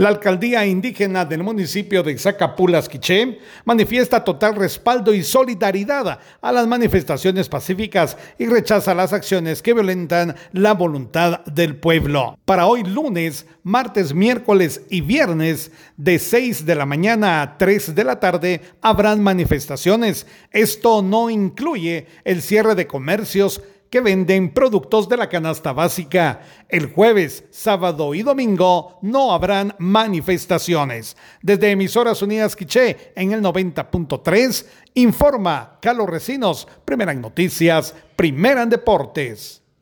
La alcaldía indígena del municipio de Zacapulas, Quiché, manifiesta total respaldo y solidaridad a las manifestaciones pacíficas y rechaza las acciones que violentan la voluntad del pueblo. Para hoy lunes, martes, miércoles y viernes, de 6 de la mañana a 3 de la tarde, habrán manifestaciones. Esto no incluye el cierre de comercios que venden productos de la canasta básica. El jueves, sábado y domingo no habrán manifestaciones. Desde Emisoras Unidas Quiché en el 90.3, informa Carlos Recinos, primera en noticias, primera en deportes.